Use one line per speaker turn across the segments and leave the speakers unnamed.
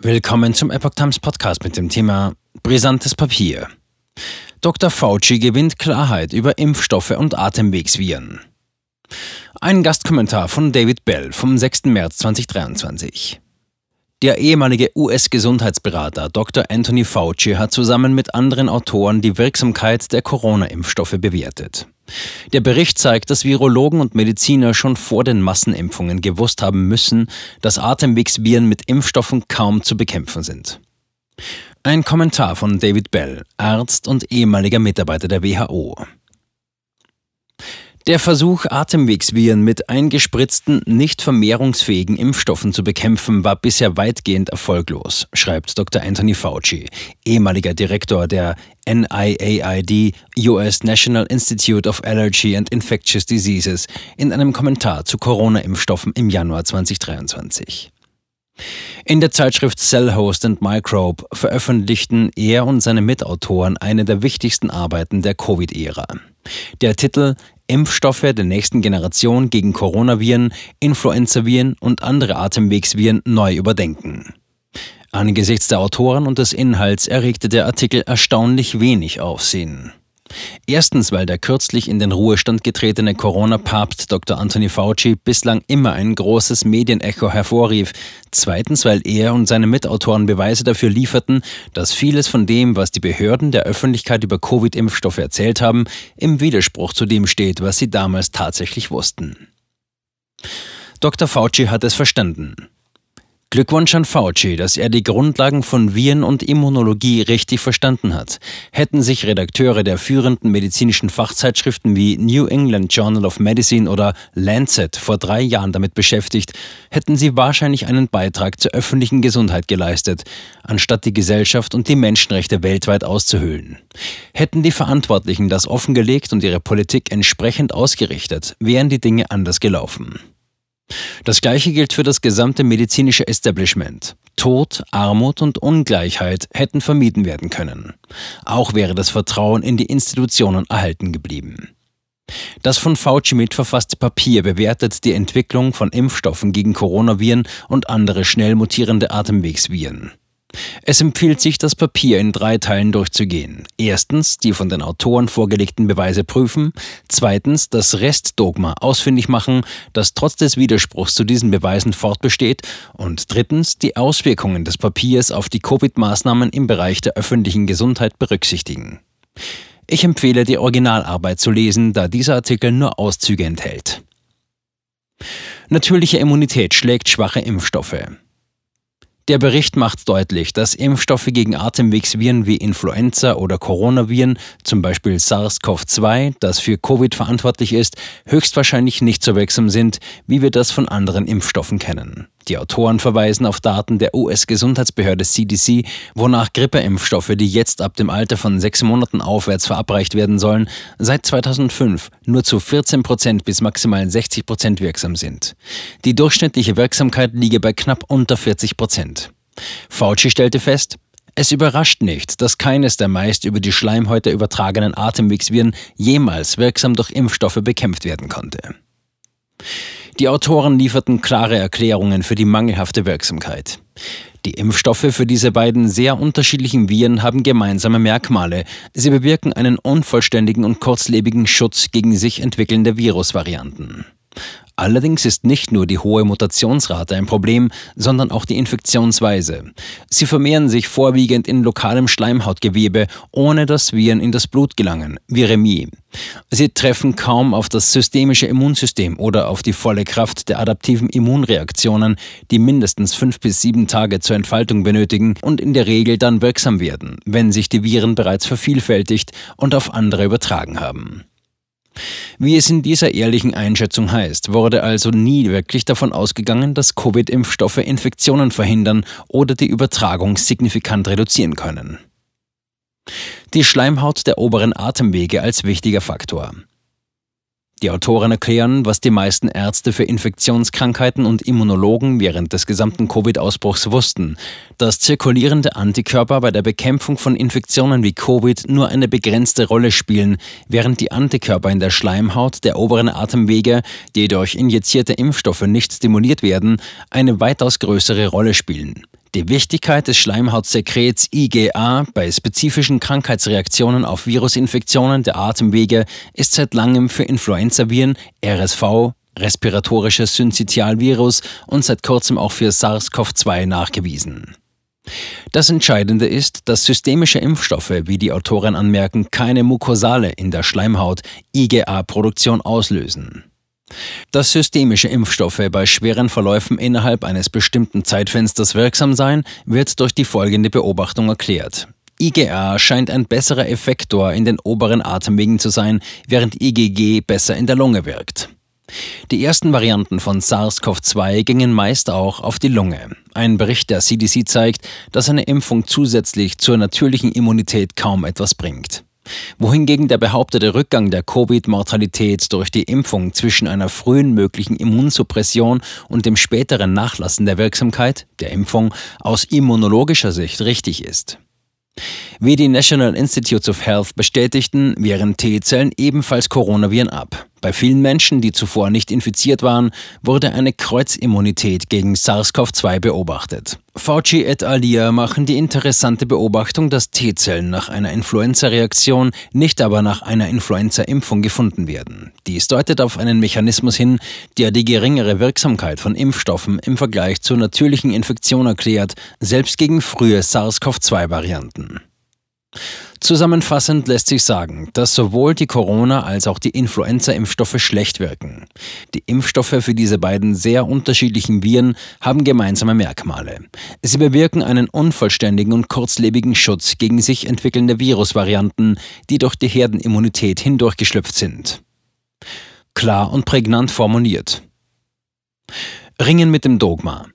Willkommen zum Epoch Times Podcast mit dem Thema Brisantes Papier. Dr. Fauci gewinnt Klarheit über Impfstoffe und Atemwegsviren. Ein Gastkommentar von David Bell vom 6. März 2023. Der ehemalige US-Gesundheitsberater Dr. Anthony Fauci hat zusammen mit anderen Autoren die Wirksamkeit der Corona-Impfstoffe bewertet. Der Bericht zeigt, dass Virologen und Mediziner schon vor den Massenimpfungen gewusst haben müssen, dass Atemwegsviren mit Impfstoffen kaum zu bekämpfen sind. Ein Kommentar von David Bell, Arzt und ehemaliger Mitarbeiter der WHO. Der Versuch, Atemwegsviren mit eingespritzten, nicht vermehrungsfähigen Impfstoffen zu bekämpfen, war bisher weitgehend erfolglos, schreibt Dr. Anthony Fauci, ehemaliger Direktor der NIAID, US National Institute of Allergy and Infectious Diseases, in einem Kommentar zu Corona-Impfstoffen im Januar 2023. In der Zeitschrift Cell Host and Microbe veröffentlichten er und seine Mitautoren eine der wichtigsten Arbeiten der Covid-Ära. Der Titel Impfstoffe der nächsten Generation gegen Coronaviren, Influenzaviren und andere Atemwegsviren neu überdenken. Angesichts der Autoren und des Inhalts erregte der Artikel erstaunlich wenig Aufsehen. Erstens, weil der kürzlich in den Ruhestand getretene Corona-Papst Dr. Anthony Fauci bislang immer ein großes Medienecho hervorrief. Zweitens, weil er und seine Mitautoren Beweise dafür lieferten, dass vieles von dem, was die Behörden der Öffentlichkeit über Covid-Impfstoffe erzählt haben, im Widerspruch zu dem steht, was sie damals tatsächlich wussten. Dr. Fauci hat es verstanden. Glückwunsch an Fauci, dass er die Grundlagen von Viren und Immunologie richtig verstanden hat. Hätten sich Redakteure der führenden medizinischen Fachzeitschriften wie New England Journal of Medicine oder Lancet vor drei Jahren damit beschäftigt, hätten sie wahrscheinlich einen Beitrag zur öffentlichen Gesundheit geleistet, anstatt die Gesellschaft und die Menschenrechte weltweit auszuhöhlen. Hätten die Verantwortlichen das offengelegt und ihre Politik entsprechend ausgerichtet, wären die Dinge anders gelaufen. Das Gleiche gilt für das gesamte medizinische Establishment. Tod, Armut und Ungleichheit hätten vermieden werden können. Auch wäre das Vertrauen in die Institutionen erhalten geblieben. Das von Fauci mitverfasste Papier bewertet die Entwicklung von Impfstoffen gegen Coronaviren und andere schnell mutierende Atemwegsviren. Es empfiehlt sich, das Papier in drei Teilen durchzugehen. Erstens die von den Autoren vorgelegten Beweise prüfen, zweitens das Restdogma ausfindig machen, das trotz des Widerspruchs zu diesen Beweisen fortbesteht, und drittens die Auswirkungen des Papiers auf die Covid-Maßnahmen im Bereich der öffentlichen Gesundheit berücksichtigen. Ich empfehle die Originalarbeit zu lesen, da dieser Artikel nur Auszüge enthält. Natürliche Immunität schlägt schwache Impfstoffe. Der Bericht macht deutlich, dass Impfstoffe gegen Atemwegsviren wie Influenza oder Coronaviren, zum Beispiel SARS-CoV-2, das für Covid verantwortlich ist, höchstwahrscheinlich nicht so wirksam sind, wie wir das von anderen Impfstoffen kennen. Die Autoren verweisen auf Daten der US-Gesundheitsbehörde CDC, wonach Grippeimpfstoffe, die jetzt ab dem Alter von sechs Monaten aufwärts verabreicht werden sollen, seit 2005 nur zu 14 Prozent bis maximal 60 Prozent wirksam sind. Die durchschnittliche Wirksamkeit liege bei knapp unter 40 Prozent. Fauci stellte fest, es überrascht nicht, dass keines der meist über die Schleimhäute übertragenen Atemwegsviren jemals wirksam durch Impfstoffe bekämpft werden konnte. Die Autoren lieferten klare Erklärungen für die mangelhafte Wirksamkeit. Die Impfstoffe für diese beiden sehr unterschiedlichen Viren haben gemeinsame Merkmale. Sie bewirken einen unvollständigen und kurzlebigen Schutz gegen sich entwickelnde Virusvarianten. Allerdings ist nicht nur die hohe Mutationsrate ein Problem, sondern auch die Infektionsweise. Sie vermehren sich vorwiegend in lokalem Schleimhautgewebe, ohne dass Viren in das Blut gelangen, Viremie. Sie treffen kaum auf das systemische Immunsystem oder auf die volle Kraft der adaptiven Immunreaktionen, die mindestens fünf bis sieben Tage zur Entfaltung benötigen und in der Regel dann wirksam werden, wenn sich die Viren bereits vervielfältigt und auf andere übertragen haben. Wie es in dieser ehrlichen Einschätzung heißt, wurde also nie wirklich davon ausgegangen, dass Covid-Impfstoffe Infektionen verhindern oder die Übertragung signifikant reduzieren können. Die Schleimhaut der oberen Atemwege als wichtiger Faktor. Die Autoren erklären, was die meisten Ärzte für Infektionskrankheiten und Immunologen während des gesamten Covid-Ausbruchs wussten, dass zirkulierende Antikörper bei der Bekämpfung von Infektionen wie Covid nur eine begrenzte Rolle spielen, während die Antikörper in der Schleimhaut der oberen Atemwege, die durch injizierte Impfstoffe nicht stimuliert werden, eine weitaus größere Rolle spielen. Die Wichtigkeit des Schleimhautsekrets IgA bei spezifischen Krankheitsreaktionen auf Virusinfektionen der Atemwege ist seit langem für Influenzaviren, RSV, respiratorisches Syncytialvirus und seit kurzem auch für SARS-CoV-2 nachgewiesen. Das Entscheidende ist, dass systemische Impfstoffe, wie die Autoren anmerken, keine Mukosale in der Schleimhaut IgA-Produktion auslösen. Dass systemische Impfstoffe bei schweren Verläufen innerhalb eines bestimmten Zeitfensters wirksam seien, wird durch die folgende Beobachtung erklärt. IgA scheint ein besserer Effektor in den oberen Atemwegen zu sein, während IgG besser in der Lunge wirkt. Die ersten Varianten von SARS-CoV-2 gingen meist auch auf die Lunge. Ein Bericht der CDC zeigt, dass eine Impfung zusätzlich zur natürlichen Immunität kaum etwas bringt. Wohingegen der behauptete Rückgang der Covid-Mortalität durch die Impfung zwischen einer frühen möglichen Immunsuppression und dem späteren Nachlassen der Wirksamkeit der Impfung aus immunologischer Sicht richtig ist. Wie die National Institutes of Health bestätigten, wehren T-Zellen ebenfalls Coronaviren ab. Bei vielen Menschen, die zuvor nicht infiziert waren, wurde eine Kreuzimmunität gegen SARS-CoV-2 beobachtet. Fauci et al. machen die interessante Beobachtung, dass T-Zellen nach einer Influenza-Reaktion, nicht aber nach einer Influenza-Impfung gefunden werden. Dies deutet auf einen Mechanismus hin, der die geringere Wirksamkeit von Impfstoffen im Vergleich zur natürlichen Infektion erklärt, selbst gegen frühe SARS-CoV-2-Varianten. Zusammenfassend lässt sich sagen, dass sowohl die Corona- als auch die Influenza-Impfstoffe schlecht wirken. Die Impfstoffe für diese beiden sehr unterschiedlichen Viren haben gemeinsame Merkmale. Sie bewirken einen unvollständigen und kurzlebigen Schutz gegen sich entwickelnde Virusvarianten, die durch die Herdenimmunität hindurchgeschlüpft sind. Klar und prägnant formuliert. Ringen mit dem Dogma.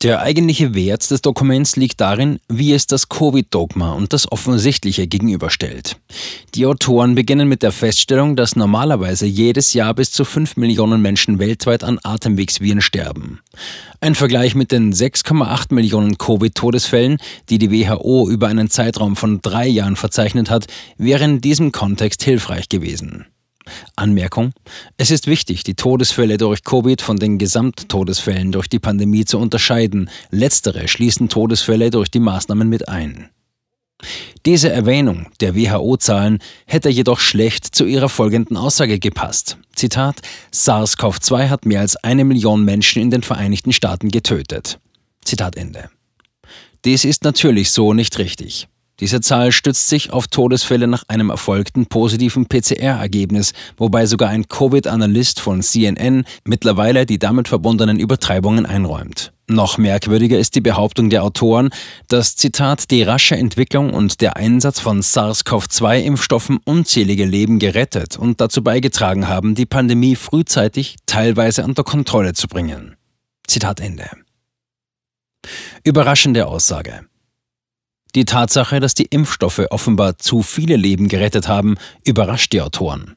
Der eigentliche Wert des Dokuments liegt darin, wie es das Covid-Dogma und das Offensichtliche gegenüberstellt. Die Autoren beginnen mit der Feststellung, dass normalerweise jedes Jahr bis zu 5 Millionen Menschen weltweit an Atemwegsviren sterben. Ein Vergleich mit den 6,8 Millionen Covid-Todesfällen, die die WHO über einen Zeitraum von drei Jahren verzeichnet hat, wäre in diesem Kontext hilfreich gewesen. Anmerkung. Es ist wichtig, die Todesfälle durch Covid von den Gesamttodesfällen durch die Pandemie zu unterscheiden. Letztere schließen Todesfälle durch die Maßnahmen mit ein. Diese Erwähnung der WHO-Zahlen hätte jedoch schlecht zu ihrer folgenden Aussage gepasst. Zitat: SARS-CoV-2 hat mehr als eine Million Menschen in den Vereinigten Staaten getötet. Zitat Ende. Dies ist natürlich so nicht richtig. Diese Zahl stützt sich auf Todesfälle nach einem erfolgten positiven PCR-Ergebnis, wobei sogar ein Covid-Analyst von CNN mittlerweile die damit verbundenen Übertreibungen einräumt. Noch merkwürdiger ist die Behauptung der Autoren, dass Zitat die rasche Entwicklung und der Einsatz von SARS-CoV-2-Impfstoffen unzählige Leben gerettet und dazu beigetragen haben, die Pandemie frühzeitig teilweise unter Kontrolle zu bringen. Zitat Ende. Überraschende Aussage. Die Tatsache, dass die Impfstoffe offenbar zu viele Leben gerettet haben, überrascht die Autoren.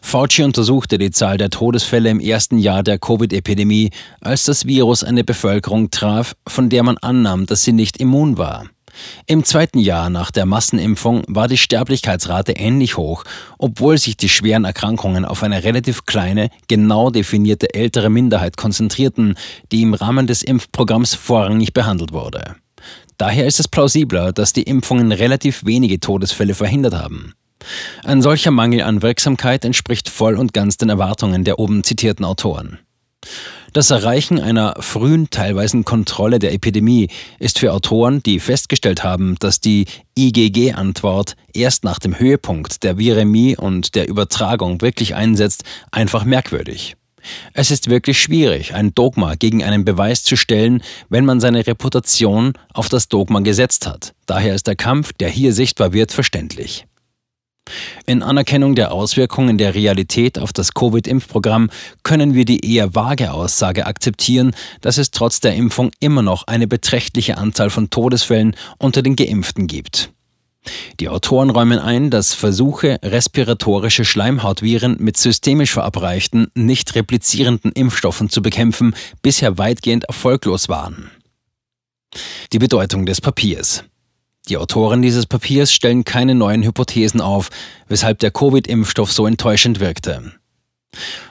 Fauci untersuchte die Zahl der Todesfälle im ersten Jahr der Covid-Epidemie, als das Virus eine Bevölkerung traf, von der man annahm, dass sie nicht immun war. Im zweiten Jahr nach der Massenimpfung war die Sterblichkeitsrate ähnlich hoch, obwohl sich die schweren Erkrankungen auf eine relativ kleine, genau definierte ältere Minderheit konzentrierten, die im Rahmen des Impfprogramms vorrangig behandelt wurde. Daher ist es plausibler, dass die Impfungen relativ wenige Todesfälle verhindert haben. Ein solcher Mangel an Wirksamkeit entspricht voll und ganz den Erwartungen der oben zitierten Autoren. Das Erreichen einer frühen teilweisen Kontrolle der Epidemie ist für Autoren, die festgestellt haben, dass die IgG-Antwort erst nach dem Höhepunkt der Viremie und der Übertragung wirklich einsetzt, einfach merkwürdig. Es ist wirklich schwierig, ein Dogma gegen einen Beweis zu stellen, wenn man seine Reputation auf das Dogma gesetzt hat. Daher ist der Kampf, der hier sichtbar wird, verständlich. In Anerkennung der Auswirkungen der Realität auf das Covid-Impfprogramm können wir die eher vage Aussage akzeptieren, dass es trotz der Impfung immer noch eine beträchtliche Anzahl von Todesfällen unter den Geimpften gibt. Die Autoren räumen ein, dass Versuche, respiratorische Schleimhautviren mit systemisch verabreichten, nicht replizierenden Impfstoffen zu bekämpfen, bisher weitgehend erfolglos waren. Die Bedeutung des Papiers. Die Autoren dieses Papiers stellen keine neuen Hypothesen auf, weshalb der Covid-Impfstoff so enttäuschend wirkte.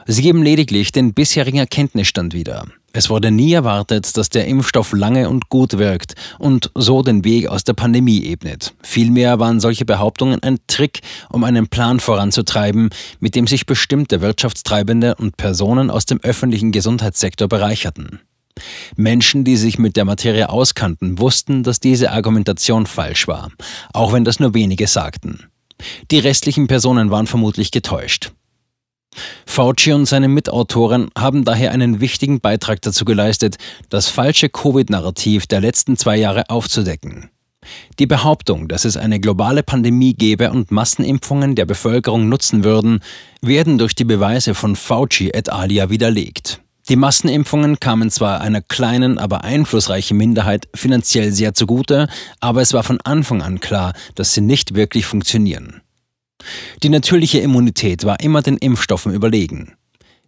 Sie geben lediglich den bisherigen Erkenntnisstand wieder. Es wurde nie erwartet, dass der Impfstoff lange und gut wirkt und so den Weg aus der Pandemie ebnet. Vielmehr waren solche Behauptungen ein Trick, um einen Plan voranzutreiben, mit dem sich bestimmte Wirtschaftstreibende und Personen aus dem öffentlichen Gesundheitssektor bereicherten. Menschen, die sich mit der Materie auskannten, wussten, dass diese Argumentation falsch war, auch wenn das nur wenige sagten. Die restlichen Personen waren vermutlich getäuscht. Fauci und seine Mitautoren haben daher einen wichtigen Beitrag dazu geleistet, das falsche Covid-Narrativ der letzten zwei Jahre aufzudecken. Die Behauptung, dass es eine globale Pandemie gäbe und Massenimpfungen der Bevölkerung nutzen würden, werden durch die Beweise von Fauci et alia widerlegt. Die Massenimpfungen kamen zwar einer kleinen, aber einflussreichen Minderheit finanziell sehr zugute, aber es war von Anfang an klar, dass sie nicht wirklich funktionieren. Die natürliche Immunität war immer den Impfstoffen überlegen.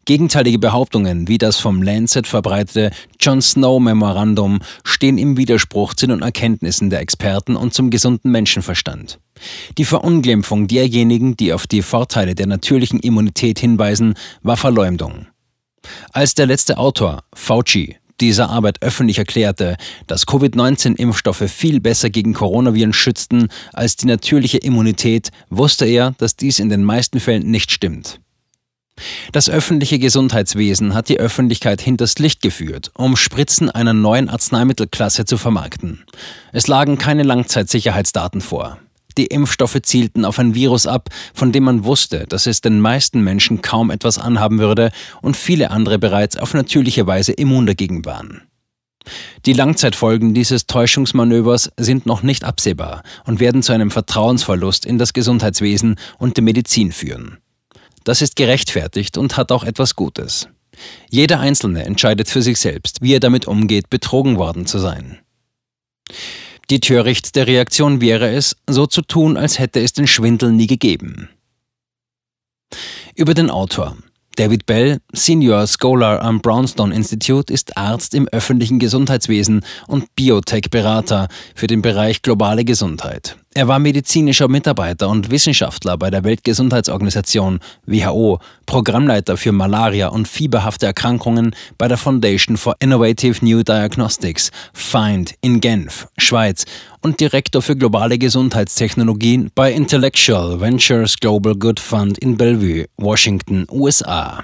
Gegenteilige Behauptungen wie das vom Lancet verbreitete John Snow Memorandum stehen im Widerspruch zu den Erkenntnissen der Experten und zum gesunden Menschenverstand. Die Verunglimpfung derjenigen, die auf die Vorteile der natürlichen Immunität hinweisen, war Verleumdung. Als der letzte Autor, Fauci, dieser Arbeit öffentlich erklärte, dass Covid-19-Impfstoffe viel besser gegen Coronaviren schützten als die natürliche Immunität, wusste er, dass dies in den meisten Fällen nicht stimmt. Das öffentliche Gesundheitswesen hat die Öffentlichkeit hinters Licht geführt, um Spritzen einer neuen Arzneimittelklasse zu vermarkten. Es lagen keine Langzeitsicherheitsdaten vor. Die Impfstoffe zielten auf ein Virus ab, von dem man wusste, dass es den meisten Menschen kaum etwas anhaben würde und viele andere bereits auf natürliche Weise immun dagegen waren. Die Langzeitfolgen dieses Täuschungsmanövers sind noch nicht absehbar und werden zu einem Vertrauensverlust in das Gesundheitswesen und die Medizin führen. Das ist gerechtfertigt und hat auch etwas Gutes. Jeder Einzelne entscheidet für sich selbst, wie er damit umgeht, betrogen worden zu sein. Die törichtste Reaktion wäre es, so zu tun, als hätte es den Schwindel nie gegeben. Über den Autor. David Bell, Senior Scholar am Brownstone Institute, ist Arzt im öffentlichen Gesundheitswesen und Biotech-Berater für den Bereich globale Gesundheit. Er war medizinischer Mitarbeiter und Wissenschaftler bei der Weltgesundheitsorganisation WHO, Programmleiter für Malaria und fieberhafte Erkrankungen bei der Foundation for Innovative New Diagnostics, FIND in Genf, Schweiz und Direktor für globale Gesundheitstechnologien bei Intellectual Ventures Global Good Fund in Bellevue, Washington, USA.